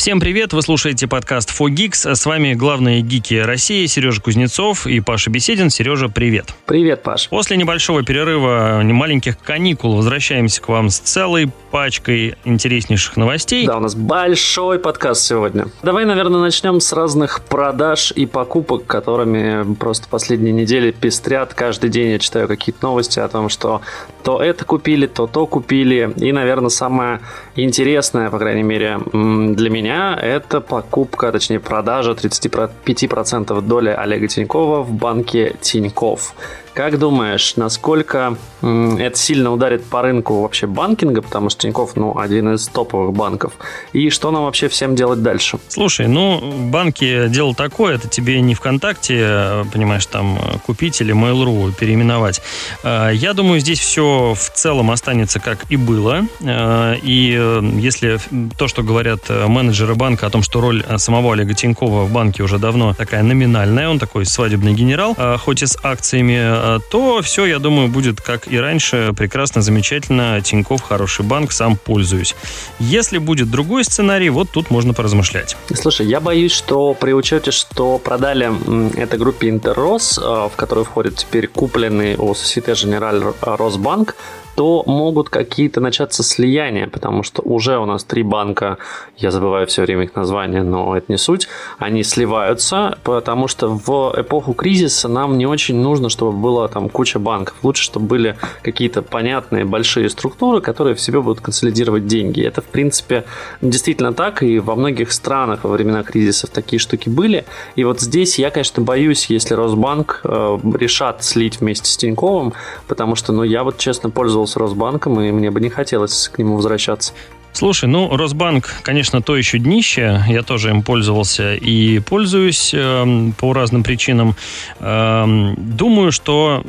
Всем привет, вы слушаете подкаст 4Geeks. С вами главные гики России Сережа Кузнецов и Паша Беседин. Сережа, привет. Привет, Паш. После небольшого перерыва, маленьких каникул, возвращаемся к вам с целой пачкой интереснейших новостей. Да, у нас большой подкаст сегодня. Давай, наверное, начнем с разных продаж и покупок, которыми просто последние недели пестрят. Каждый день я читаю какие-то новости о том, что то это купили, то то купили. И, наверное, самое интересное, по крайней мере, для меня меня это покупка, точнее продажа 35% доли Олега Тинькова в банке Тиньков. Как думаешь, насколько это сильно ударит по рынку вообще банкинга, потому что Тинькофф, ну, один из топовых банков, и что нам вообще всем делать дальше? Слушай, ну, банки дело такое, это тебе не ВКонтакте, понимаешь, там купить или Mail.ru переименовать. А, я думаю, здесь все в целом останется как и было, и э, если то, что говорят менеджеры банка о том, что роль самого Олега Тинькова в банке уже давно такая номинальная, он такой свадебный генерал, хоть и с акциями Э, то все, я думаю, будет как и раньше. Прекрасно, замечательно. Тиньков хороший банк, сам пользуюсь. Если будет другой сценарий, вот тут можно поразмышлять. Слушай, я боюсь, что при учете, что продали этой группе Интеррос, э, в которую входит теперь купленный у Societe Generale Росбанк, то могут какие-то начаться слияния, потому что уже у нас три банка, я забываю все время их названия, но это не суть, они сливаются, потому что в эпоху кризиса нам не очень нужно, чтобы было там куча банков. Лучше, чтобы были какие-то понятные большие структуры, которые в себе будут консолидировать деньги. Это, в принципе, действительно так, и во многих странах во времена кризисов такие штуки были. И вот здесь я, конечно, боюсь, если Росбанк э, решат слить вместе с Тиньковым, потому что, ну, я вот честно пользовался с Росбанком, и мне бы не хотелось к нему возвращаться. Слушай, ну, Росбанк, конечно, то еще днище. Я тоже им пользовался и пользуюсь э, по разным причинам. Э, думаю, что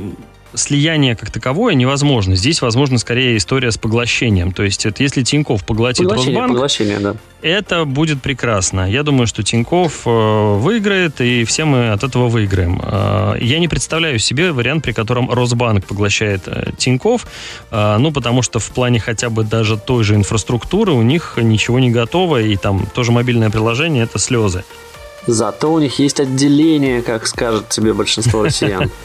слияние как таковое невозможно. Здесь, возможно, скорее история с поглощением. То есть, это если Тиньков поглотит поглощение, Росбанк, поглощение, да. это будет прекрасно. Я думаю, что Тиньков э, выиграет, и все мы от этого выиграем. Э, я не представляю себе вариант, при котором Росбанк поглощает э, Тиньков, ну, потому что в плане хотя бы даже той же инфраструктуры у них ничего не готово, и там тоже мобильное приложение — это слезы. Зато у них есть отделение, как скажет тебе большинство россиян.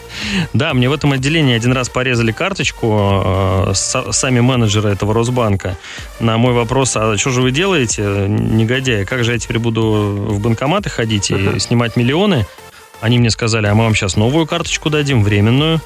Да, мне в этом отделении один раз порезали карточку э, сами менеджеры этого Росбанка. На мой вопрос, а что же вы делаете, негодяи? Как же я теперь буду в банкоматы ходить и снимать миллионы? Они мне сказали, а мы вам сейчас новую карточку дадим, временную.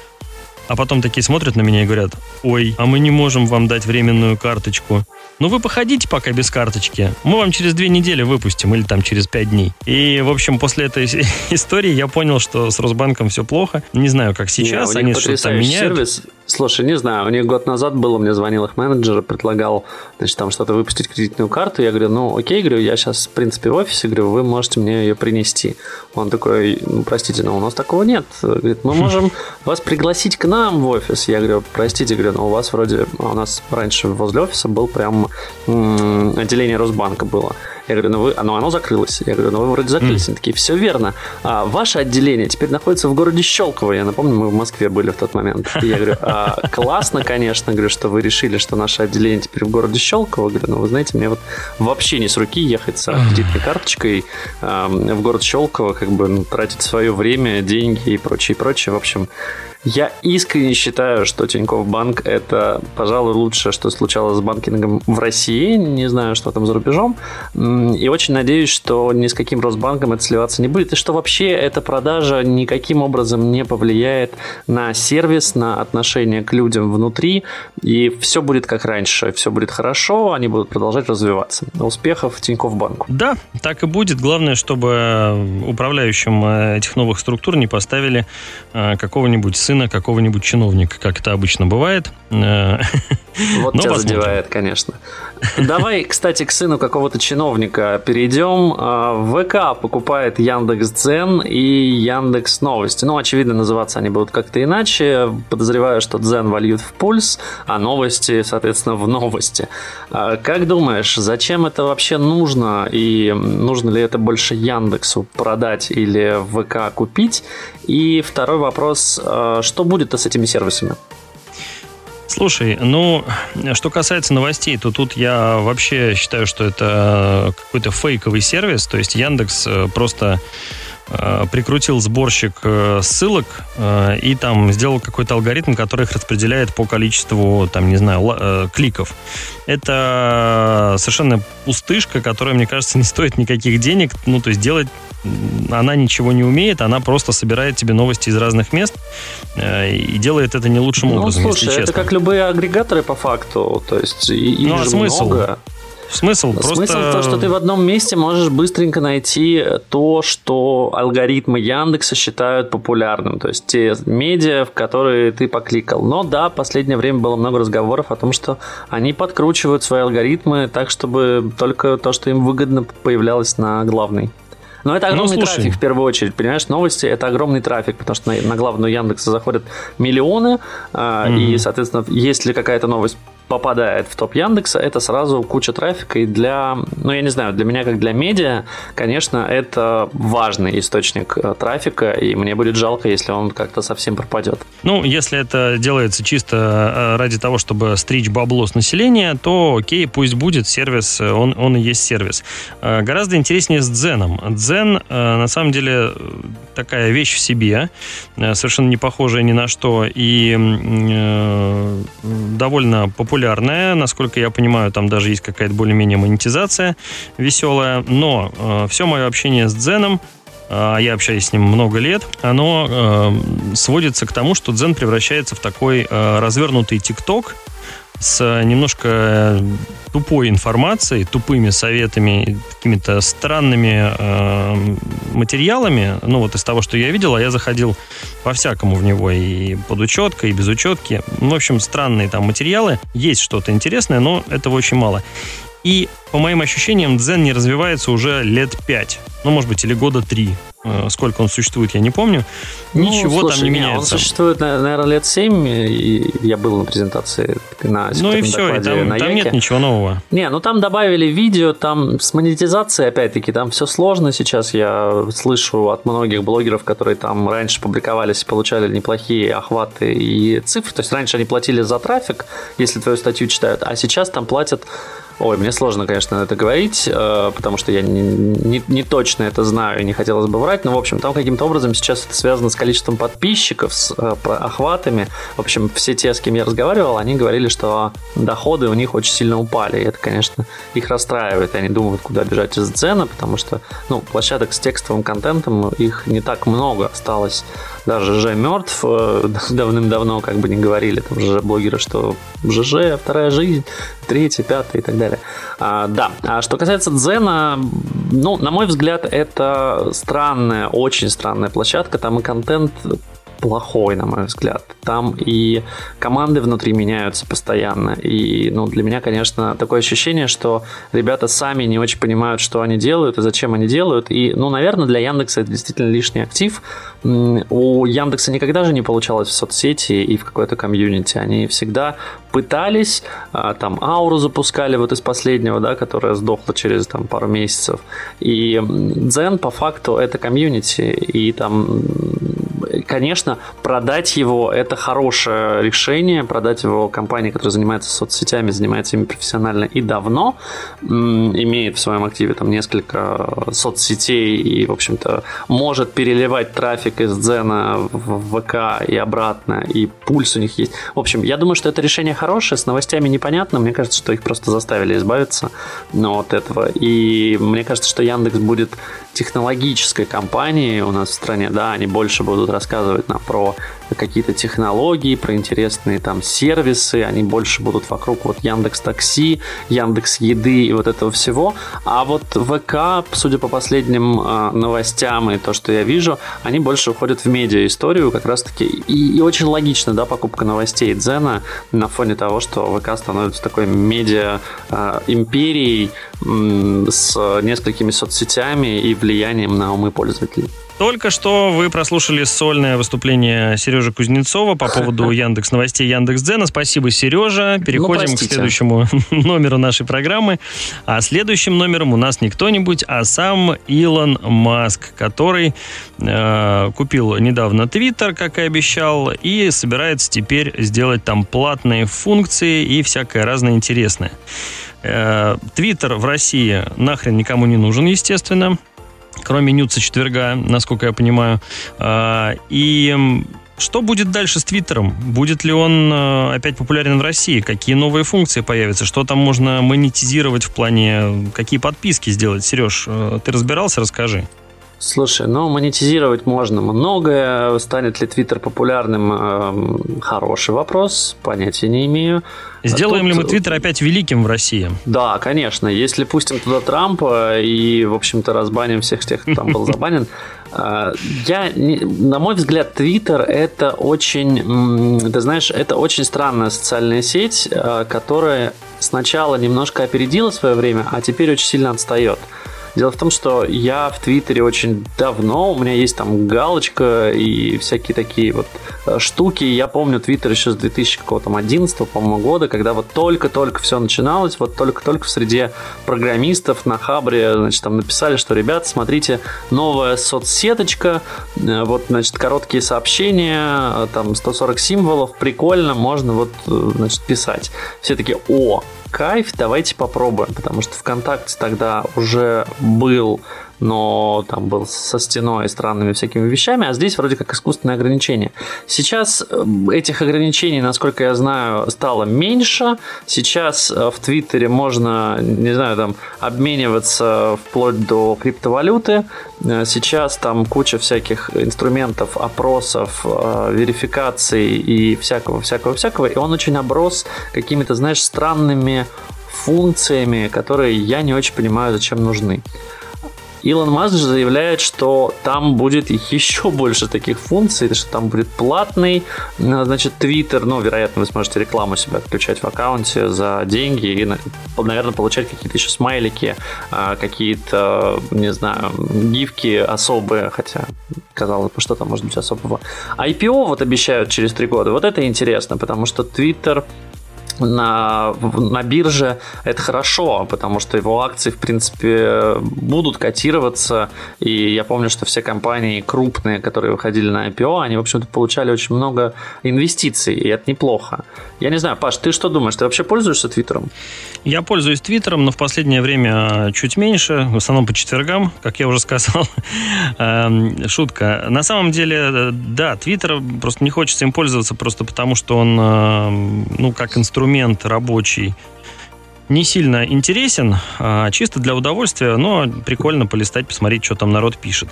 А потом такие смотрят на меня и говорят, ой, а мы не можем вам дать временную карточку. Ну вы походите пока без карточки. Мы вам через две недели выпустим или там через пять дней. И, в общем, после этой истории я понял, что с Росбанком все плохо. Не знаю, как сейчас. Не, Они что-то там меняют. Сервис. Слушай, не знаю, у них год назад было, мне звонил их менеджер, предлагал, значит, там что-то выпустить кредитную карту. Я говорю, ну, окей, говорю, я сейчас, в принципе, в офисе, говорю, вы можете мне ее принести. Он такой, ну, простите, но у нас такого нет. Говорит, мы можем вас пригласить к нам в офис. Я говорю, простите, говорю, но у вас вроде, у нас раньше возле офиса был прям отделение Росбанка было. Я говорю, ну вы, оно, оно закрылось. Я говорю, ну вы вроде закрылись. Mm. Они такие, все верно. А, ваше отделение теперь находится в городе Щелково. Я напомню, мы в Москве были в тот момент. И я говорю, а, классно, конечно, говорю, что вы решили, что наше отделение теперь в городе Щелково. Говорю, ну вы знаете, мне вот вообще не с руки ехать с кредитной карточкой а, в город Щелково, как бы ну, тратить свое время, деньги и прочее, прочее. В общем, я искренне считаю, что Тинькофф Банк – это, пожалуй, лучшее, что случалось с банкингом в России. Не знаю, что там за рубежом. И очень надеюсь, что ни с каким Росбанком это сливаться не будет. И что вообще эта продажа никаким образом не повлияет на сервис, на отношение к людям внутри. И все будет как раньше. Все будет хорошо, они будут продолжать развиваться. Успехов Тинькофф Банку. Да, так и будет. Главное, чтобы управляющим э, этих новых структур не поставили э, какого-нибудь сына какого-нибудь чиновника, как это обычно бывает. Вот тебя задевает, конечно. Давай, кстати, к сыну какого-то чиновника перейдем. А, ВК покупает Яндекс Дзен и Яндекс Новости. Ну, очевидно, называться они будут как-то иначе. Подозреваю, что Дзен вольют в пульс, а новости, соответственно, в новости. А, как думаешь, зачем это вообще нужно? И нужно ли это больше Яндексу продать или ВК купить? И второй вопрос, а, что будет с этими сервисами? Слушай, ну, что касается новостей, то тут я вообще считаю, что это какой-то фейковый сервис, то есть Яндекс э, просто Э, прикрутил сборщик э, ссылок э, и там сделал какой-то алгоритм, который их распределяет по количеству, там, не знаю, кликов. Это совершенно пустышка, которая, мне кажется, не стоит никаких денег. Ну, то есть делать она ничего не умеет, она просто собирает тебе новости из разных мест и делает это не лучшим ну, образом, слушай, если честно. это как любые агрегаторы по факту, то есть их ну, а смысл? много. Смысл просто... Смысл в том, что ты в одном месте можешь быстренько найти то, что алгоритмы Яндекса считают популярным. То есть те медиа, в которые ты покликал. Но да, в последнее время было много разговоров о том, что они подкручивают свои алгоритмы так, чтобы только то, что им выгодно, появлялось на главной. Но это огромный ну, трафик в первую очередь, понимаешь? Новости это огромный трафик, потому что на, на главную Яндекса заходят миллионы, mm-hmm. и, соответственно, если какая-то новость попадает в топ Яндекса, это сразу куча трафика. И для, ну, я не знаю, для меня как для медиа, конечно, это важный источник э, трафика, и мне будет жалко, если он как-то совсем пропадет. Ну, если это делается чисто э, ради того, чтобы стричь бабло с населения, то окей, пусть будет сервис, э, он, он и есть сервис. Гораздо интереснее с Дзеном. Дзен, на самом деле, такая вещь в себе, совершенно не похожая ни на что, и довольно популярная. Насколько я понимаю, там даже есть какая-то более-менее монетизация веселая. Но э, все мое общение с Дзеном а я общаюсь с ним много лет, оно э, сводится к тому, что дзен превращается в такой э, развернутый ТикТок, с немножко тупой информацией, тупыми советами, какими-то странными э, материалами. Ну, вот из того, что я видел, а я заходил по-всякому в него и под учеткой, и без учетки. Ну, в общем, странные там материалы. Есть что-то интересное, но этого очень мало. И, по моим ощущениям, дзен не развивается уже лет пять. Ну, может быть, или года три. Э, сколько он существует, я не помню. Ну, Ничего слушай, там не, не меняется. Он существует, наверное, лет 7, и я был на презентации на Ну и все, и там, на там нет ничего нового. Не, ну там добавили видео, там с монетизацией, опять-таки, там все сложно сейчас. Я слышу от многих блогеров, которые там раньше публиковались и получали неплохие охваты и цифры. То есть раньше они платили за трафик, если твою статью читают, а сейчас там платят Ой, мне сложно, конечно, это говорить, э, потому что я не, не, не точно это знаю и не хотелось бы врать, но, в общем, там каким-то образом сейчас это связано с количеством подписчиков, с э, охватами. В общем, все те, с кем я разговаривал, они говорили, что доходы у них очень сильно упали, и это, конечно, их расстраивает, они думают, куда бежать из цены, потому что, ну, площадок с текстовым контентом, их не так много осталось. Даже ЖЖ мертв, э, давным-давно как бы не говорили, там же блогеры, что ЖЖ, вторая жизнь, третья, пятая и так далее. А, да, а что касается Дзена, ну, на мой взгляд, это странная, очень странная площадка, там и контент плохой, на мой взгляд. Там и команды внутри меняются постоянно. И ну, для меня, конечно, такое ощущение, что ребята сами не очень понимают, что они делают и зачем они делают. И, ну, наверное, для Яндекса это действительно лишний актив. У Яндекса никогда же не получалось в соцсети и в какой-то комьюнити. Они всегда пытались, а, там ауру запускали вот из последнего, да, которая сдохла через там пару месяцев. И Дзен по факту это комьюнити, и там конечно, продать его – это хорошее решение, продать его компании, которая занимается соцсетями, занимается ими профессионально и давно, имеет в своем активе там несколько соцсетей и, в общем-то, может переливать трафик из Дзена в ВК и обратно, и пульс у них есть. В общем, я думаю, что это решение хорошее, с новостями непонятно, мне кажется, что их просто заставили избавиться от этого, и мне кажется, что Яндекс будет технологической компанией у нас в стране, да, они больше будут рассказывать нам про какие-то технологии, про интересные там сервисы, они больше будут вокруг вот Яндекс Такси, Яндекс Еды и вот этого всего. А вот ВК, судя по последним э, новостям и то, что я вижу, они больше уходят в медиа историю как раз-таки. И, и очень логично, да, покупка новостей Дзена на фоне того, что ВК становится такой медиа э, империей э, с несколькими соцсетями и влиянием на умы пользователей. Только что вы прослушали сольное выступление Сережи Кузнецова по поводу Яндекс Новостей, Яндекс Дзена. Спасибо, Сережа. Переходим ну, к следующему номеру нашей программы. А следующим номером у нас не кто-нибудь, а сам Илон Маск, который э, купил недавно Твиттер, как и обещал, и собирается теперь сделать там платные функции и всякое разное интересное. Э, Твиттер в России нахрен никому не нужен, естественно кроме Нюца четверга, насколько я понимаю. А, и что будет дальше с Твиттером? Будет ли он э, опять популярен в России? Какие новые функции появятся? Что там можно монетизировать в плане... Какие подписки сделать? Сереж, э, ты разбирался? Расскажи. Слушай, ну монетизировать можно многое. Станет ли Твиттер популярным? Эм, хороший вопрос, понятия не имею. Сделаем Тут... ли мы Твиттер опять великим в России? Да, конечно. Если пустим туда Трампа и, в общем-то, разбаним всех тех, кто там был забанен, э, я, на мой взгляд, Твиттер это очень, ты знаешь, это очень странная социальная сеть, э, которая сначала немножко опередила свое время, а теперь очень сильно отстает. Дело в том, что я в Твиттере очень давно, у меня есть там галочка и всякие такие вот э, штуки. Я помню Твиттер еще с 2011, по-моему, года, когда вот только-только все начиналось, вот только-только в среде программистов на Хабре, значит, там написали, что, ребят, смотрите, новая соцсеточка, э, вот, значит, короткие сообщения, э, там 140 символов, прикольно, можно вот, значит, писать. Все таки о, кайф, давайте попробуем, потому что ВКонтакте тогда уже был но там был со стеной и странными всякими вещами, а здесь вроде как искусственное ограничение. Сейчас э, этих ограничений, насколько я знаю, стало меньше. Сейчас э, в Твиттере можно, не знаю, там обмениваться вплоть до криптовалюты. Э, сейчас там куча всяких инструментов, опросов, верификаций и всякого-всякого-всякого. И он очень оброс какими-то, знаешь, странными функциями, которые я не очень понимаю, зачем нужны. Илон Маск заявляет, что там будет еще больше таких функций, что там будет платный, э, значит, Твиттер, ну, вероятно, вы сможете рекламу себя отключать в аккаунте за деньги и, наверное, получать какие-то еще смайлики, а, какие-то, не знаю, гифки особые, хотя, казалось бы, что там может быть особого. IPO вот обещают через три года. Вот это интересно, потому что Твиттер на, на бирже это хорошо, потому что его акции, в принципе, будут котироваться. И я помню, что все компании крупные, которые выходили на IPO, они, в общем-то, получали очень много инвестиций, и это неплохо. Я не знаю, Паш, ты что думаешь? Ты вообще пользуешься Твиттером? Я пользуюсь Твиттером, но в последнее время чуть меньше, в основном по четвергам, как я уже сказал. Эм, шутка. На самом деле, да, Твиттер просто не хочется им пользоваться просто потому, что он, эм, ну, как инструмент рабочий, не сильно интересен, а чисто для удовольствия, но прикольно полистать, посмотреть, что там народ пишет.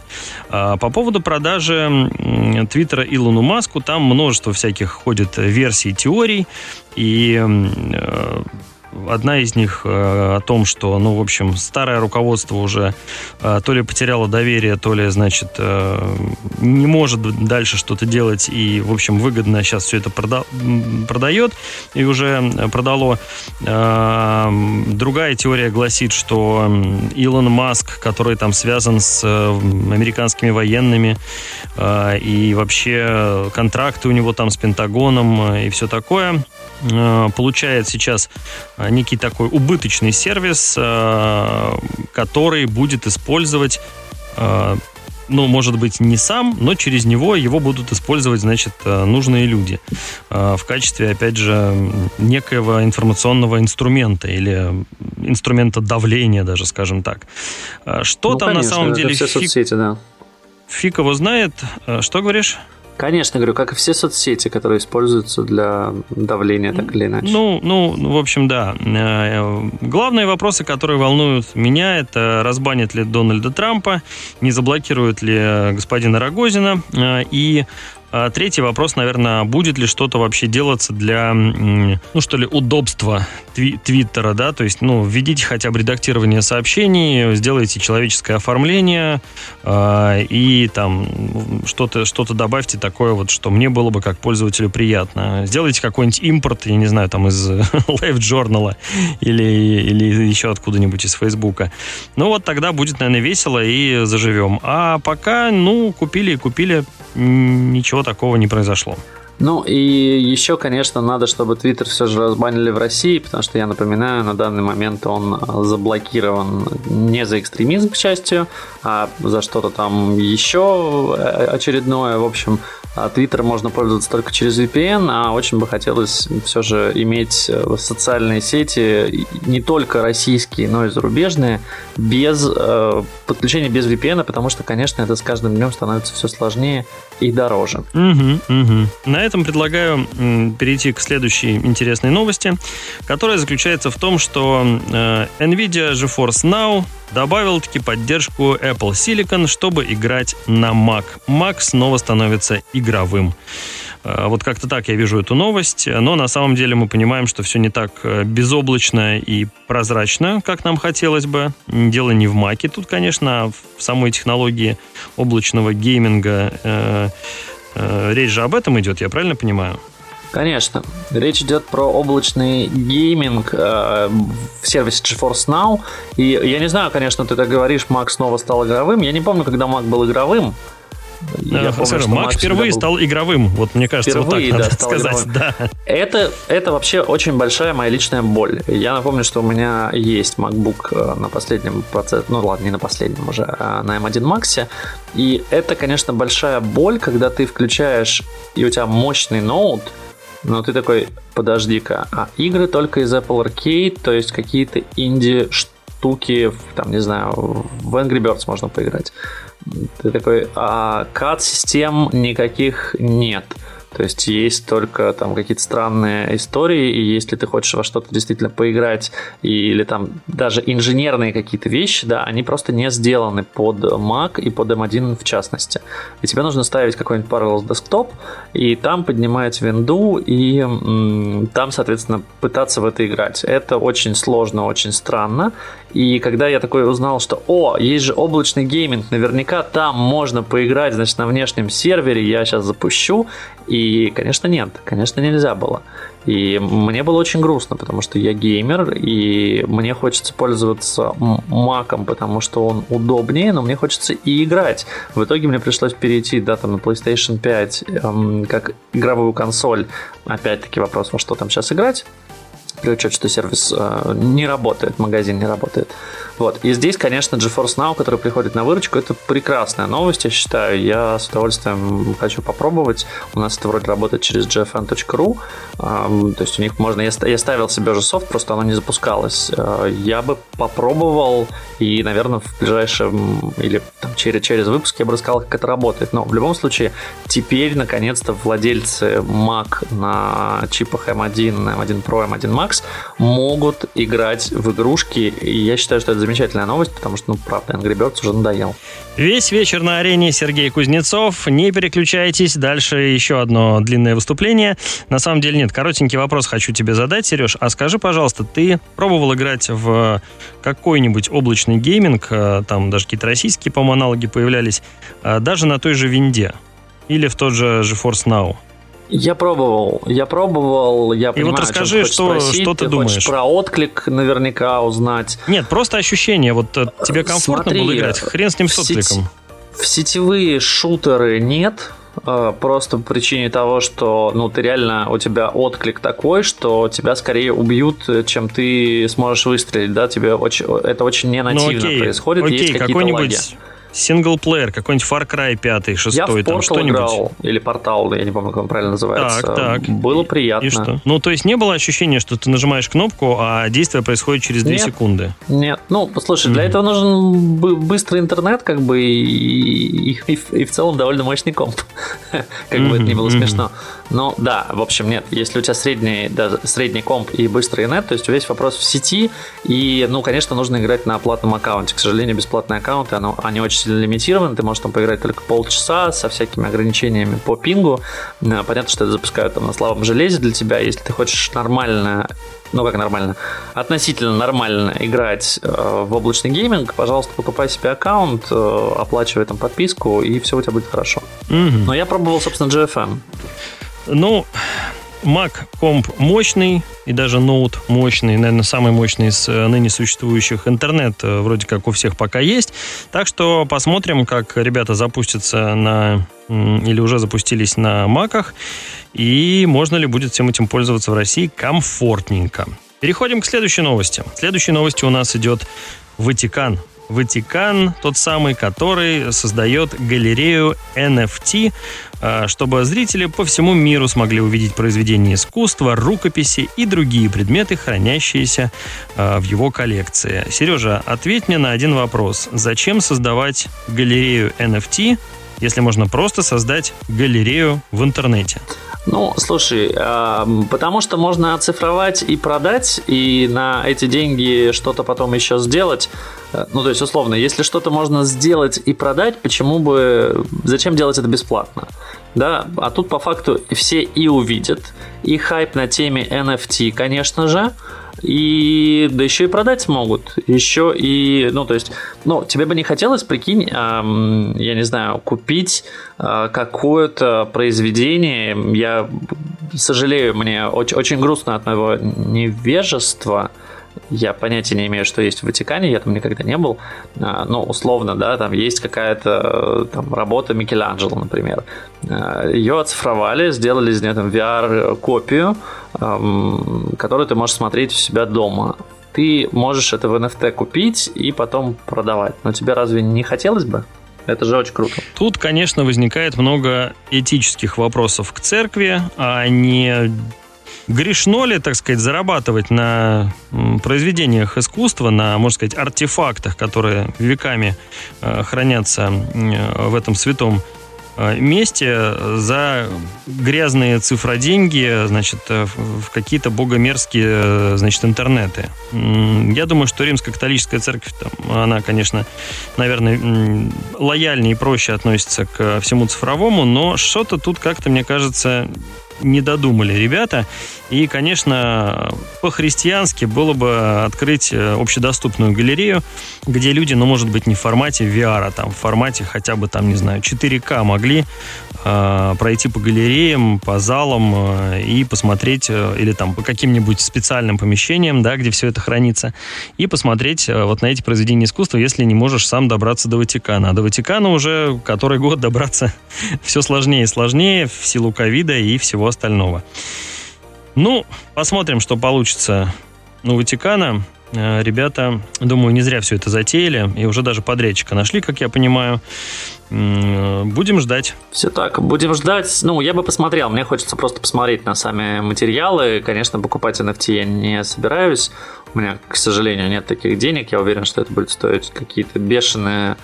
А по поводу продажи Твиттера Илону Маску, там множество всяких ходит версий, теорий, и э, Одна из них э, о том, что, ну, в общем, старое руководство уже э, то ли потеряло доверие, то ли, значит, э, не может дальше что-то делать и, в общем, выгодно сейчас все это прода- продает и уже продало. Другая теория гласит, что Илон Маск, который там связан с американскими военными и вообще контракты у него там с Пентагоном и все такое, получает сейчас Э, некий такой убыточный сервис, э, который будет использовать э, ну, может быть, не сам, но через него его будут использовать, значит, нужные люди в качестве, опять же, некоего информационного инструмента или инструмента давления даже, скажем так. Что ну, там конечно, на самом деле... Все фиг... соцсети, да. Фиг его знает. Что говоришь? Конечно, говорю, как и все соцсети, которые используются для давления, так или иначе. Ну, ну, в общем, да. Э, главные вопросы, которые волнуют меня, это разбанит ли Дональда Трампа, не заблокирует ли господина Рогозина, э, и третий вопрос, наверное, будет ли что-то вообще делаться для, ну что ли, удобства Твиттера, да, то есть, ну, введите хотя бы редактирование сообщений, сделайте человеческое оформление э, и там что-то что добавьте такое вот, что мне было бы как пользователю приятно. Сделайте какой-нибудь импорт, я не знаю, там из Live Journal или, или еще откуда-нибудь из Фейсбука. Ну вот тогда будет, наверное, весело и заживем. А пока, ну, купили и купили, ничего такого не произошло. Ну и еще, конечно, надо, чтобы Twitter все же разбанили в России, потому что, я напоминаю, на данный момент он а, заблокирован не за экстремизм, к счастью, а за что-то там еще э, очередное. В общем, Twitter можно пользоваться только через VPN, а очень бы хотелось все же иметь э, социальные сети, не только российские, но и зарубежные, без э, подключения без VPN, потому что, конечно, это с каждым днем становится все сложнее и дороже. Угу, угу. На этом предлагаю перейти к следующей интересной новости, которая заключается в том, что э, NVIDIA GeForce Now добавил таки поддержку Apple Silicon, чтобы играть на Mac. Mac снова становится игровым. Э, вот как-то так я вижу эту новость, но на самом деле мы понимаем, что все не так э, безоблачно и прозрачно, как нам хотелось бы. Дело не в маке тут, конечно, а в самой технологии облачного гейминга. Э, речь же об этом идет, я правильно понимаю? Конечно. Речь идет про облачный гейминг э, в сервисе GeForce Now. И я не знаю, конечно, ты так говоришь, Mac снова стал игровым. Я не помню, когда Mac был игровым. Я а, помню, что Mac впервые был... стал игровым. Вот мне кажется, впервые, вот так да, надо сказать. Да. Это, это вообще очень большая моя личная боль. Я напомню, что у меня есть MacBook э, на последнем процессоре, ну ладно, не на последнем уже, а на M1 Max. И это, конечно, большая боль, когда ты включаешь, и у тебя мощный ноут, но ты такой, подожди-ка, а игры только из Apple Arcade, то есть какие-то инди-штуки, там, не знаю, в Angry Birds можно поиграть. Ты такой, а кат-систем никаких нет. То есть есть только там какие-то странные истории, и если ты хочешь во что-то действительно поиграть, или там даже инженерные какие-то вещи, да, они просто не сделаны под Mac и под M1 в частности. И тебе нужно ставить какой-нибудь Parallels Desktop, и там поднимать винду, и м- там, соответственно, пытаться в это играть. Это очень сложно, очень странно. И когда я такой узнал, что, о, есть же облачный гейминг, наверняка там можно поиграть, значит, на внешнем сервере, я сейчас запущу, и, конечно, нет, конечно, нельзя было. И мне было очень грустно, потому что я геймер, и мне хочется пользоваться маком, потому что он удобнее, но мне хочется и играть. В итоге мне пришлось перейти, да, там, на PlayStation 5 эм, как игровую консоль. Опять-таки вопрос, во что там сейчас играть при учете, что сервис э, не работает, магазин не работает. Вот. И здесь, конечно, GeForce Now, который приходит на выручку, это прекрасная новость, я считаю. Я с удовольствием хочу попробовать. У нас это вроде работает через gfn.ru. То есть у них можно... Я ставил себе уже софт, просто оно не запускалось. А, я бы попробовал и, наверное, в ближайшем или там, через, через выпуск я бы рассказал, как это работает. Но в любом случае, теперь, наконец-то, владельцы Mac на чипах M1, M1 Pro, M1 Max могут играть в игрушки. И я считаю, что это замечательная новость, потому что, ну, правда, Angry Birds уже надоел. Весь вечер на арене Сергей Кузнецов. Не переключайтесь. Дальше еще одно длинное выступление. На самом деле нет. Коротенький вопрос хочу тебе задать, Сереж. А скажи, пожалуйста, ты пробовал играть в какой-нибудь облачный гейминг, э, там даже какие-то российские, по-моему, аналоги появлялись, э, даже на той же винде? Или в тот же GeForce Now? Я пробовал, я пробовал, я И понимаю, вот расскажи, что, спросить, что ты, ты думаешь. про отклик наверняка узнать. Нет, просто ощущение, вот э, тебе комфортно Смотри, было играть, хрен с ним с откликом. В сетевые шутеры нет, э, просто по причине того, что ну ты реально у тебя отклик такой, что тебя скорее убьют, чем ты сможешь выстрелить, да, тебе очень это очень не нативно ну, окей, происходит, окей, есть какие-то лаги синглплеер, какой-нибудь Far Cry 5, 6, я в там что-нибудь. играл, или Портал, я не помню, как он правильно называется. Так, так. Было приятно. И что? Ну, то есть не было ощущения, что ты нажимаешь кнопку, а действие происходит через 2 нет, секунды? Нет. Ну, послушай, mm-hmm. для этого нужен быстрый интернет, как бы, и, и, и, и в целом довольно мощный комп. как бы это не было смешно. Ну, да, в общем, нет. Если у тебя средний, да, средний комп и быстрый нет, то есть весь вопрос в сети, и, ну, конечно, нужно играть на платном аккаунте. К сожалению, бесплатные аккаунты, оно, они очень сильно лимитированы, ты можешь там поиграть только полчаса со всякими ограничениями по пингу. Понятно, что это запускают там на слабом железе для тебя. Если ты хочешь нормально ну как нормально, относительно нормально играть э, в облачный гейминг, пожалуйста, покупай себе аккаунт, э, оплачивай там подписку, и все у тебя будет хорошо. Mm-hmm. Но я пробовал, собственно, GFM. Ну, Mac комп мощный и даже ноут мощный, наверное, самый мощный из э, ныне существующих. Интернет э, вроде как у всех пока есть. Так что посмотрим, как ребята запустятся на или уже запустились на маках, и можно ли будет всем этим пользоваться в России комфортненько. Переходим к следующей новости. Следующей новостью у нас идет Ватикан. Ватикан, тот самый, который создает галерею NFT, а, чтобы зрители по всему миру смогли увидеть произведения искусства, рукописи и другие предметы, хранящиеся а, в его коллекции. Сережа, ответь мне на один вопрос. Зачем создавать галерею NFT, если можно просто создать галерею в интернете? Ну, слушай, потому что можно оцифровать и продать, и на эти деньги что-то потом еще сделать. Э, ну, то есть, условно, если что-то можно сделать и продать, почему бы... Зачем делать это бесплатно? Да, а тут по факту все и увидят, и хайп на теме NFT, конечно же, и да еще и продать смогут. Еще и, ну, то есть, ну, тебе бы не хотелось, прикинь, эм, я не знаю, купить э, какое-то произведение. Я сожалею, мне очень, очень грустно от моего невежества. Я понятия не имею, что есть в Ватикане, я там никогда не был. А, ну, условно, да, там есть какая-то там, работа Микеланджело, например. А, Ее оцифровали, сделали из нее там VR-копию, которую ты можешь смотреть у себя дома. Ты можешь это в NFT купить и потом продавать. Но тебе разве не хотелось бы? Это же очень круто. Тут, конечно, возникает много этических вопросов к церкви, а не Грешно ли, так сказать, зарабатывать на произведениях искусства, на, можно сказать, артефактах, которые веками э, хранятся в этом святом э, месте за грязные цифроденьги, значит, э, в какие-то богомерзкие, значит, интернеты. Я думаю, что римско-католическая церковь, там, она, конечно, наверное, лояльнее и проще относится к всему цифровому, но что-то тут как-то, мне кажется, не додумали ребята. И, конечно, по-христиански было бы открыть э, общедоступную галерею, где люди, ну, может быть, не в формате VR, а там в формате хотя бы, там, не знаю, 4К могли э, пройти по галереям, по залам э, и посмотреть, э, или там по каким-нибудь специальным помещениям, да, где все это хранится, и посмотреть э, вот на эти произведения искусства, если не можешь сам добраться до Ватикана. А до Ватикана уже который год добраться все сложнее и сложнее в силу ковида и всего остального. Ну, посмотрим, что получится у Ватикана. Э, ребята, думаю, не зря все это затеяли, и уже даже подрядчика нашли, как я понимаю. Будем ждать. Все так, будем ждать. Ну, я бы посмотрел, мне хочется просто посмотреть на сами материалы. Конечно, покупать NFT я не собираюсь. У меня, к сожалению, нет таких денег. Я уверен, что это будет стоить какие-то бешеные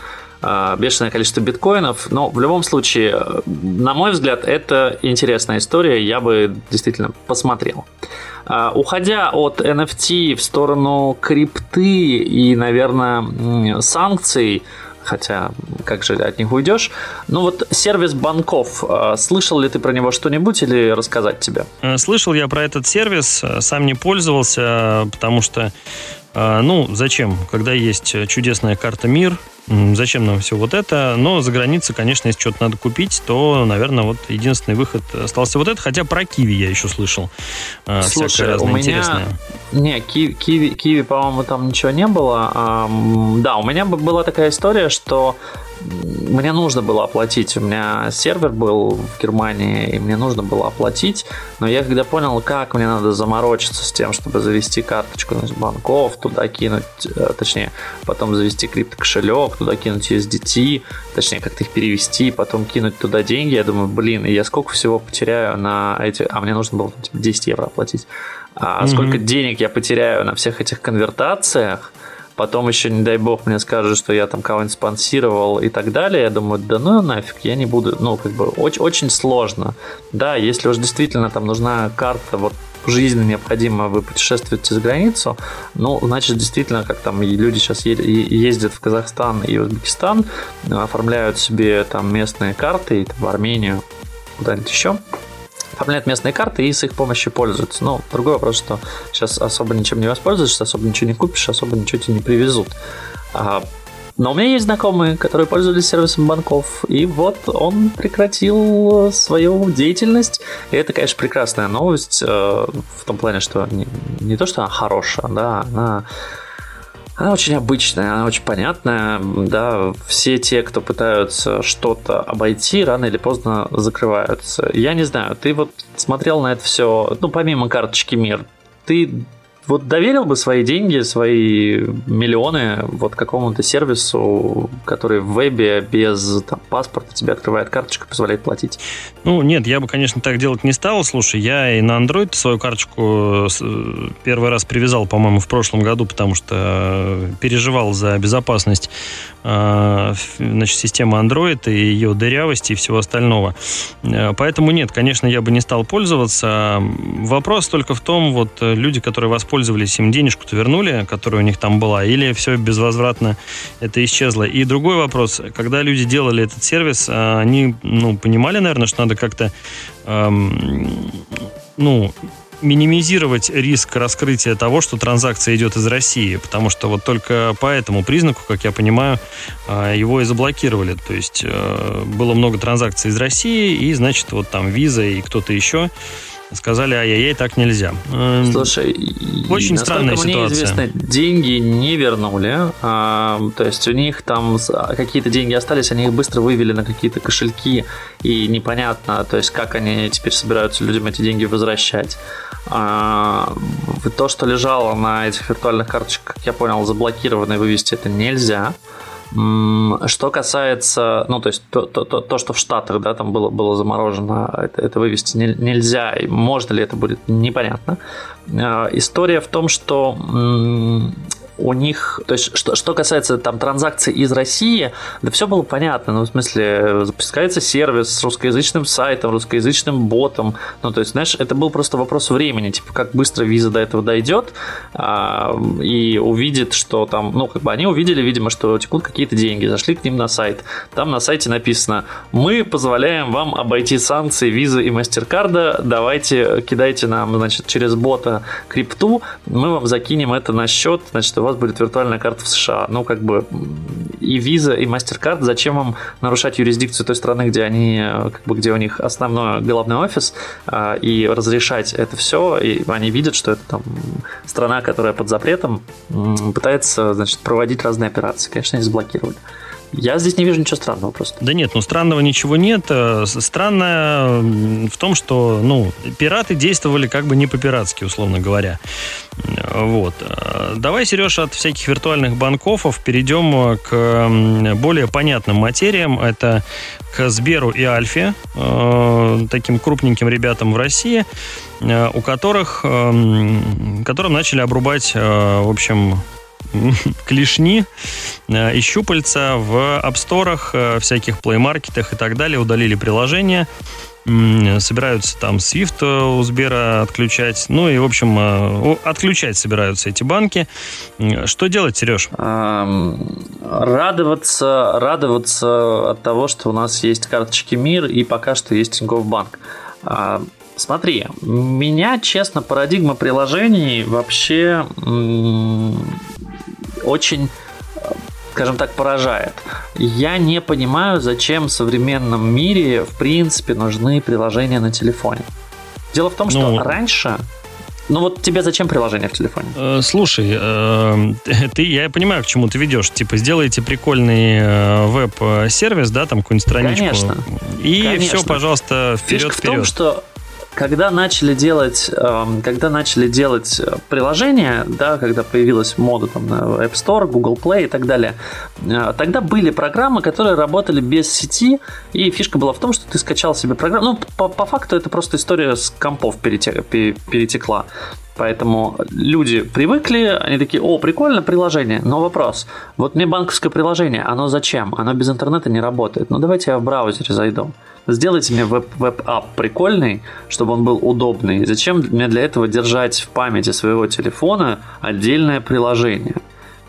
бешеное количество биткоинов, но в любом случае, на мой взгляд, это интересная история, я бы действительно посмотрел. А, уходя от NFT в сторону крипты и, наверное, санкций, хотя как же от них уйдешь. Ну вот сервис банков, слышал ли ты про него что-нибудь или рассказать тебе? Э, слышал я про этот сервис, э, сам не пользовался, потому что ну, зачем? Когда есть чудесная карта МИР, зачем нам все вот это. Но за границей, конечно, если что-то надо купить, то, наверное, вот единственный выход остался вот это. Хотя про Киви я еще слышал. А, Слушай, у меня... Интересное. Не, Киви, Киви, Киви, по-моему, там ничего не было. А, да, у меня была такая история, что мне нужно было оплатить. У меня сервер был в Германии, и мне нужно было оплатить. Но я когда понял, как мне надо заморочиться с тем, чтобы завести карточку из банков, туда кинуть, э, точнее, потом завести криптокошелек, туда кинуть USDT, точнее, как-то их перевести, потом кинуть туда деньги, я думаю, блин, я сколько всего потеряю на эти... А мне нужно было типа, 10 евро оплатить. А mm-hmm. сколько денег я потеряю на всех этих конвертациях, потом еще, не дай бог, мне скажут, что я там кого-нибудь спонсировал и так далее, я думаю, да ну нафиг, я не буду, ну, как бы, очень, очень сложно. Да, если уж действительно там нужна карта, вот жизненно необходимо вы путешествуете за границу, ну, значит, действительно, как там люди сейчас ездят в Казахстан и Узбекистан, оформляют себе там местные карты, в Армению, куда-нибудь еще, оформляют местные карты и с их помощью пользуются. Но другой вопрос, что сейчас особо ничем не воспользуешься, особо ничего не купишь, особо ничего тебе не привезут. Но у меня есть знакомые, которые пользовались сервисом банков, и вот он прекратил свою деятельность. И это, конечно, прекрасная новость э, в том плане, что не, не то, что она хорошая, да, она она очень обычная, она очень понятная, да, все те, кто пытаются что-то обойти, рано или поздно закрываются. Я не знаю, ты вот смотрел на это все, ну, помимо карточки МИР, ты вот доверил бы свои деньги, свои миллионы вот какому-то сервису, который в вебе без там, паспорта тебе открывает карточку, позволяет платить? Ну, нет, я бы, конечно, так делать не стал. Слушай, я и на Android свою карточку э, первый раз привязал, по-моему, в прошлом году, потому что э, переживал за безопасность значит, системы Android и ее дырявости и всего остального. Поэтому нет, конечно, я бы не стал пользоваться. Вопрос только в том, вот люди, которые воспользовались, им денежку-то вернули, которая у них там была, или все безвозвратно это исчезло. И другой вопрос, когда люди делали этот сервис, а, они, ну, понимали, наверное, что надо как-то, эм, ну, минимизировать риск раскрытия того, что транзакция идет из России, потому что вот только по этому признаку, как я понимаю, а, его и заблокировали. То есть э, было много транзакций из России, и, значит, вот там виза и кто-то еще сказали, ай-яй-яй, так нельзя. Эм, Слушай, очень странная ситуация. мне известно, деньги не вернули, а, то есть у них там какие-то деньги остались, они их быстро вывели на какие-то кошельки, и непонятно, то есть как они теперь собираются людям эти деньги возвращать. А, то, что лежало на этих виртуальных карточках, как я понял, заблокировано и вывести это нельзя. Что касается, ну, то есть то, то, то, то что в Штатах, да, там было, было заморожено, это, это вывести не, нельзя, и можно ли это будет, непонятно. А, история в том, что у них, то есть, что, что касается там транзакций из России, да все было понятно, ну, в смысле, запускается сервис с русскоязычным сайтом, русскоязычным ботом, ну, то есть, знаешь, это был просто вопрос времени, типа, как быстро виза до этого дойдет а, и увидит, что там, ну, как бы они увидели, видимо, что текут какие-то деньги, зашли к ним на сайт, там на сайте написано, мы позволяем вам обойти санкции визы и мастеркарда, давайте кидайте нам, значит, через бота крипту, мы вам закинем это на счет, значит, вас будет виртуальная карта в США. Ну, как бы и Visa, и MasterCard, зачем вам нарушать юрисдикцию той страны, где они, как бы, где у них основной головной офис, а, и разрешать это все, и они видят, что это там страна, которая под запретом, пытается, значит, проводить разные операции. Конечно, они заблокировали. Я здесь не вижу ничего странного просто. Да нет, ну странного ничего нет. Э, странное в том, что ну, пираты действовали как бы не по-пиратски, условно говоря. Вот. Э, давай, Сереж, от всяких виртуальных банков перейдем к более понятным материям. Это к Сберу и Альфе, э, таким крупненьким ребятам в России, у которых, которым начали обрубать, в общем, клешни э, и щупальца в апсторах, э, всяких плеймаркетах и так далее, удалили приложение, собираются там Swift у Сбера отключать, ну и, в общем, отключать собираются эти банки. Что делать, Сереж? Радоваться, радоваться от того, что у нас есть карточки МИР и пока что есть Тинькофф Банк. А, смотри, меня, честно, парадигма приложений вообще очень скажем так, поражает. Я не понимаю, зачем в современном мире, в принципе, нужны приложения на телефоне. Дело в том, что ну, раньше ну вот тебе зачем приложение в телефоне? Э, слушай, э, ты, я понимаю, к чему ты ведешь. Типа, сделайте прикольный э, веб-сервис, да, там какую-нибудь страничку. Конечно. И Конечно. все, пожалуйста, вперед-вперед. Фишка в том, что когда начали делать, эм, когда начали делать э, приложения, да, когда появилась мода там на App Store, Google Play и так далее, э, тогда были программы, которые работали без сети, и фишка была в том, что ты скачал себе программу. Ну, по, по факту это просто история с компов перетекла. Поэтому люди привыкли, они такие, о, прикольно, приложение. Но вопрос, вот мне банковское приложение, оно зачем? Оно без интернета не работает. Ну, давайте я в браузере зайду. Сделайте мне веб-ап прикольный, чтобы он был удобный. Зачем мне для этого держать в памяти своего телефона отдельное приложение?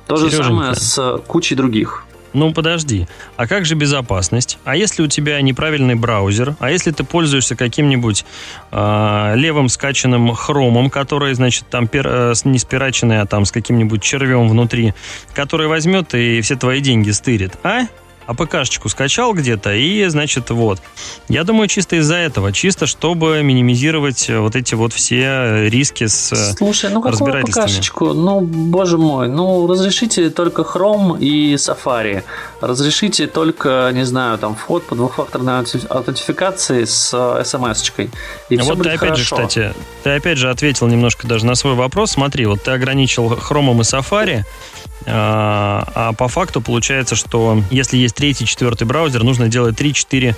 То же самое с кучей других ну подожди, а как же безопасность? А если у тебя неправильный браузер? А если ты пользуешься каким-нибудь э, левым скачанным хромом, который, значит, там пер, э, не спираченный, а там с каким-нибудь червем внутри, который возьмет и все твои деньги стырит, а? АПКшечку скачал где-то, и, значит, вот. Я думаю, чисто из-за этого, чисто чтобы минимизировать вот эти вот все риски с Слушай, ну какую АПКшечку? Ну, боже мой, ну, разрешите только Chrome и Safari. Разрешите только, не знаю, там, вход по двухфакторной аутентификации с смс-очкой. И вот ты опять хорошо. же, кстати, ты опять же ответил немножко даже на свой вопрос. Смотри, вот ты ограничил Chrome и Safari, а, а по факту получается, что если есть третий, четвертый браузер, нужно делать 3-4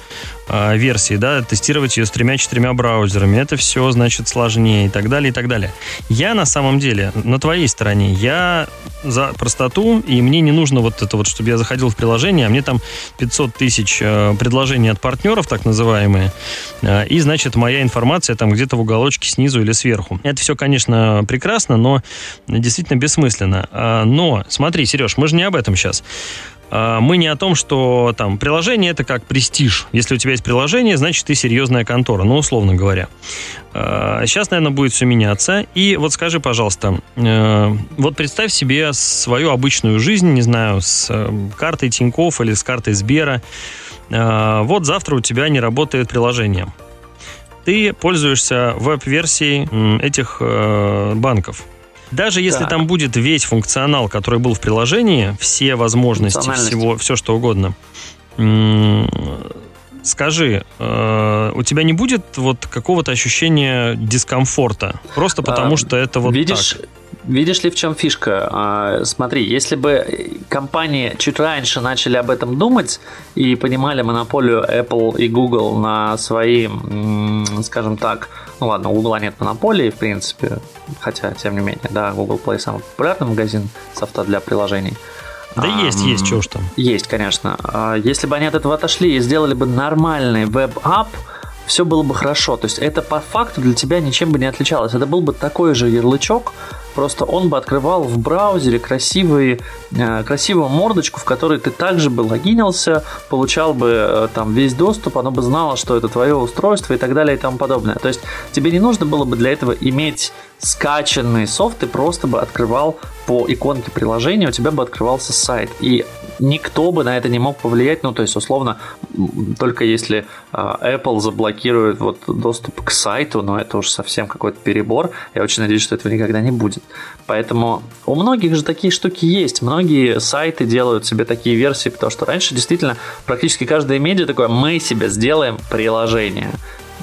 а, версии, да, тестировать ее с тремя-четырьмя браузерами. Это все, значит, сложнее и так далее, и так далее. Я на самом деле на твоей стороне. Я за простоту, и мне не нужно вот это вот, чтобы я заходил в приложение, а мне там 500 тысяч э, предложений от партнеров, так называемые, э, и, значит, моя информация там где-то в уголочке снизу или сверху. Это все, конечно, прекрасно, но действительно бессмысленно. А, но, смотри, Сереж, мы же не об этом сейчас. А, мы не о том, что там приложение это как престиж. Если у тебя есть приложение, значит ты серьезная контора, ну, условно говоря. Сейчас, а, наверное, будет все меняться. И вот скажи, пожалуйста, э, вот представь себе свою обычную жизнь, не знаю, с э, картой Тинькофф или с картой Сбера. А, вот завтра у тебя не работает приложение. Ты пользуешься веб-версией этих э, банков. Даже если так. там будет весь функционал, который был в приложении, все возможности, всего, все что угодно, скажи, э, у тебя не будет вот какого-то ощущения дискомфорта? Просто потому, а, что это вот видишь, так. Видишь ли, в чем фишка? А, смотри, если бы компании чуть раньше начали об этом думать и понимали монополию Apple и Google на свои, скажем так, ну ладно, у Google нет монополии, в принципе, хотя, тем не менее, да, Google Play самый популярный магазин софта для приложений. Да а, есть, есть, что уж там. Есть, конечно. А, если бы они от этого отошли и сделали бы нормальный веб-ап, все было бы хорошо. То есть это по факту для тебя ничем бы не отличалось. Это был бы такой же ярлычок, просто он бы открывал в браузере красивые, э, красивую мордочку, в которой ты также бы логинился, получал бы э, там весь доступ, оно бы знало, что это твое устройство и так далее и тому подобное. То есть тебе не нужно было бы для этого иметь скачанный софт, ты просто бы открывал по иконке приложения, у тебя бы открывался сайт. И никто бы на это не мог повлиять, ну, то есть, условно, только если э, Apple заблокирует вот доступ к сайту, но это уж совсем какой-то перебор, я очень надеюсь, что этого никогда не будет. Поэтому у многих же такие штуки есть, многие сайты делают себе такие версии, потому что раньше действительно практически каждая медиа такое, мы себе сделаем приложение.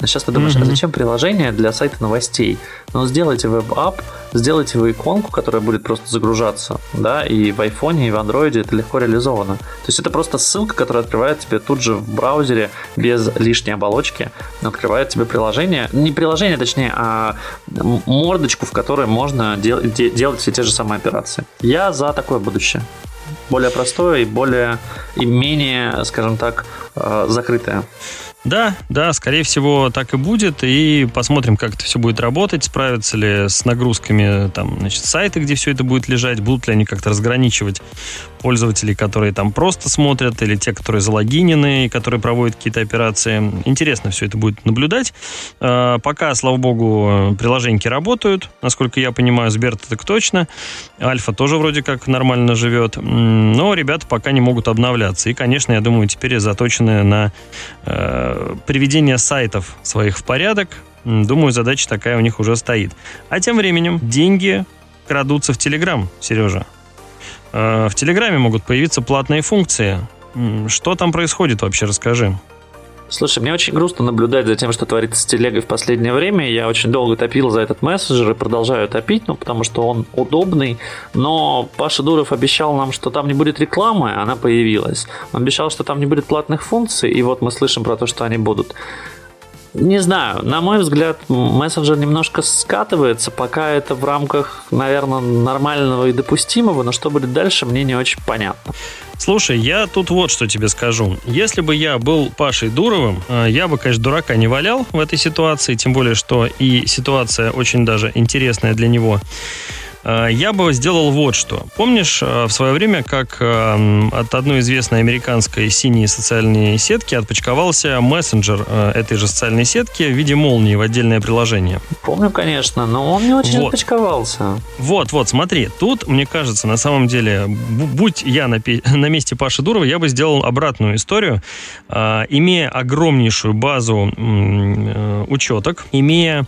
А сейчас ты думаешь, mm-hmm. а зачем приложение для сайта новостей? Ну, сделайте веб-ап, сделайте вы иконку, которая будет просто загружаться, да, и в айфоне, и в андроиде это легко реализовано. То есть это просто ссылка, которая открывает тебе тут же в браузере без лишней оболочки, открывает тебе приложение, не приложение, точнее, а мордочку, в которой можно дел- де- делать все те же самые операции. Я за такое будущее более простое и более и менее, скажем так, э, закрытое. Да, да, скорее всего, так и будет. И посмотрим, как это все будет работать, справятся ли с нагрузками там, значит, сайты, где все это будет лежать, будут ли они как-то разграничивать пользователей, которые там просто смотрят, или те, которые залогинены, которые проводят какие-то операции. Интересно все это будет наблюдать. А, пока, слава богу, приложеньки работают. Насколько я понимаю, Сбер так точно. Альфа тоже вроде как нормально живет. Но ребята пока не могут обновляться. И, конечно, я думаю, теперь заточены на э, приведение сайтов своих в порядок. Думаю, задача такая у них уже стоит. А тем временем деньги крадутся в Телеграм, Сережа. Э, в Телеграме могут появиться платные функции. Что там происходит вообще, расскажи. Слушай, мне очень грустно наблюдать за тем, что творится с телегой в последнее время. Я очень долго топил за этот мессенджер и продолжаю топить, ну, потому что он удобный. Но Паша Дуров обещал нам, что там не будет рекламы, она появилась. Он обещал, что там не будет платных функций, и вот мы слышим про то, что они будут. Не знаю, на мой взгляд, мессенджер немножко скатывается, пока это в рамках, наверное, нормального и допустимого, но что будет дальше, мне не очень понятно. Слушай, я тут вот что тебе скажу. Если бы я был Пашей Дуровым, э, я бы, конечно, дурака не валял в этой ситуации, тем более, что и ситуация очень даже интересная для него. Я бы сделал вот что. Помнишь в свое время, как от одной известной американской синей социальной сетки отпочковался мессенджер этой же социальной сетки в виде молнии в отдельное приложение? Помню, конечно, но он не очень вот. отпочковался. Вот, вот, смотри, тут, мне кажется, на самом деле, будь я на, на месте Паши Дурова, я бы сделал обратную историю, имея огромнейшую базу э, учеток, имея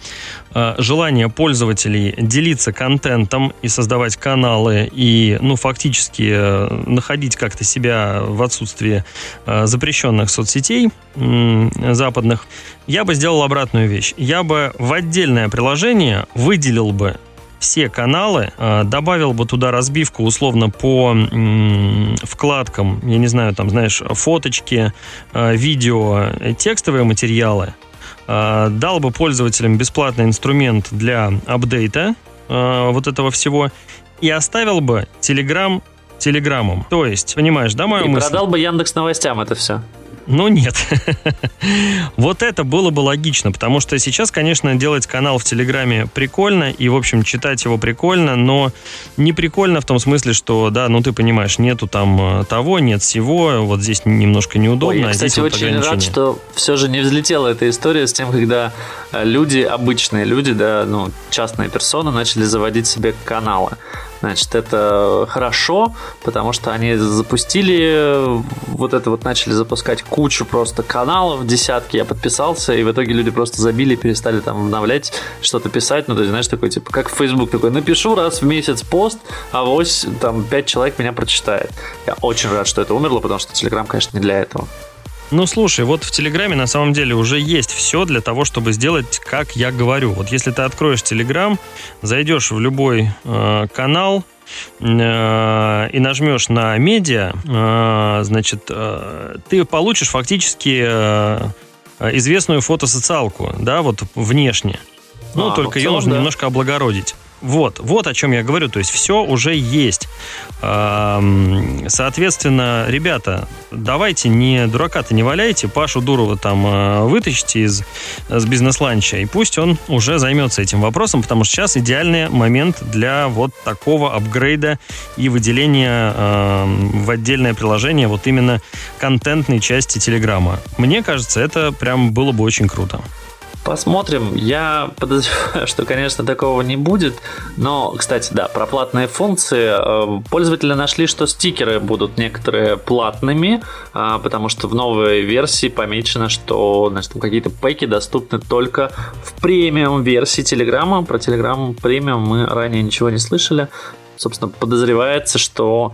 э, желание пользователей делиться контентом и создавать каналы и, ну, фактически э, находить как-то себя в отсутствии запрещенных соцсетей западных, я бы сделал обратную вещь. Я бы в отдельное приложение выделил бы все каналы, э, добавил бы туда разбивку условно по вкладкам, я не знаю, там, знаешь, фоточки, э, видео, текстовые материалы, э, дал бы пользователям бесплатный инструмент для апдейта вот этого всего и оставил бы Telegram телеграммом. То есть, понимаешь, да, мою и мысль? продал бы Яндекс новостям это все. Ну нет. вот это было бы логично, потому что сейчас, конечно, делать канал в Телеграме прикольно, и, в общем, читать его прикольно, но не прикольно в том смысле, что, да, ну ты понимаешь, нету там э, того, нет всего, вот здесь немножко неудобно. Ой, я, а кстати, вот очень рад, что все же не взлетела эта история с тем, когда э, люди, обычные люди, да, ну, частные персоны начали заводить себе каналы. Значит, это хорошо, потому что они запустили вот это вот, начали запускать кучу просто каналов, десятки, я подписался, и в итоге люди просто забили, перестали там обновлять, что-то писать, ну, есть, знаешь, такой, типа, как в Facebook такой, напишу раз в месяц пост, а вось там пять человек меня прочитает. Я очень рад, что это умерло, потому что Telegram, конечно, не для этого. Ну, слушай, вот в Телеграме на самом деле уже есть все для того, чтобы сделать, как я говорю. Вот если ты откроешь Телеграм, зайдешь в любой э, канал, э, и нажмешь на медиа, э, значит, э, ты получишь фактически известную фотосоциалку, да, вот внешне. Ну, а, только ну, ее нужно да. немножко облагородить. Вот, вот о чем я говорю, то есть все уже есть. Соответственно, ребята, давайте не дурака-то не валяйте, Пашу Дурова там э, вытащите из, из бизнес-ланча, и пусть он уже займется этим вопросом, потому что сейчас идеальный момент для вот такого апгрейда и выделения в отдельное приложение вот именно контентной части Телеграма. Мне кажется, это прям было бы очень круто. Посмотрим. Я подозреваю, что, конечно, такого не будет. Но, кстати, да, про платные функции. Э, пользователи нашли, что стикеры будут некоторые платными, а, потому что в новой версии помечено, что значит, какие-то пэки доступны только в премиум версии Телеграма. Про Телеграм премиум мы ранее ничего не слышали. Собственно, подозревается, что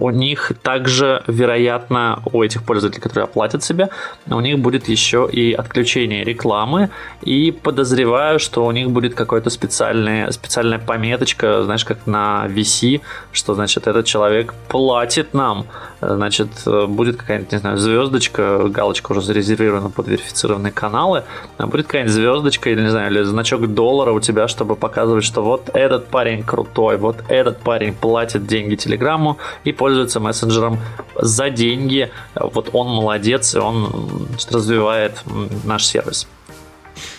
у них также, вероятно, у этих пользователей, которые оплатят себе, у них будет еще и отключение рекламы, и подозреваю, что у них будет какая-то специальная, специальная пометочка, знаешь, как на VC, что, значит, этот человек платит нам, значит, будет какая-нибудь, не знаю, звездочка, галочка уже зарезервирована под верифицированные каналы, а будет какая-нибудь звездочка или, не знаю, или значок доллара у тебя, чтобы показывать, что вот этот парень крутой, вот этот парень платит деньги Телеграмму, и пользуется мессенджером за деньги. Вот он молодец, и он развивает наш сервис.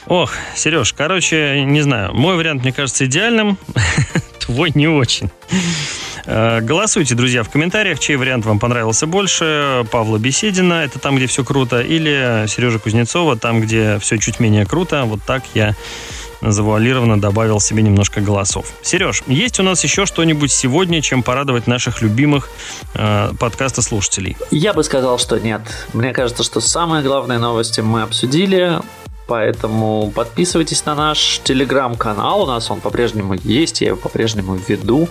Ох, Сереж, короче, не знаю, мой вариант мне кажется идеальным, твой не очень. Э, голосуйте, друзья, в комментариях, чей вариант вам понравился больше. Павла Беседина, это там, где все круто, или Сережа Кузнецова, там, где все чуть менее круто. Вот так я завуалированно добавил себе немножко голосов. Сереж, есть у нас еще что-нибудь сегодня, чем порадовать наших любимых э, подкаста слушателей? Я бы сказал, что нет. Мне кажется, что самые главные новости мы обсудили. Поэтому подписывайтесь на наш телеграм-канал. У нас он по-прежнему есть, я его по-прежнему веду.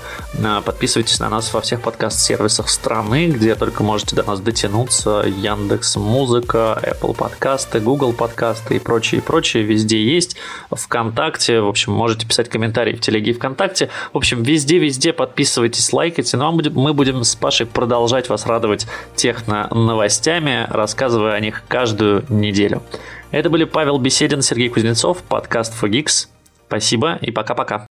Подписывайтесь на нас во всех подкаст-сервисах страны, где только можете до нас дотянуться. Яндекс Музыка, Apple подкасты, Google подкасты и прочее, прочее. Везде есть. Вконтакте, в общем, можете писать комментарии в телеге и ВКонтакте. В общем, везде-везде подписывайтесь, лайкайте. Ну, а мы будем с Пашей продолжать вас радовать техно новостями, рассказывая о них каждую неделю. Это были Павел Беседин, Сергей Кузнецов, подкаст Fogix. Спасибо и пока-пока.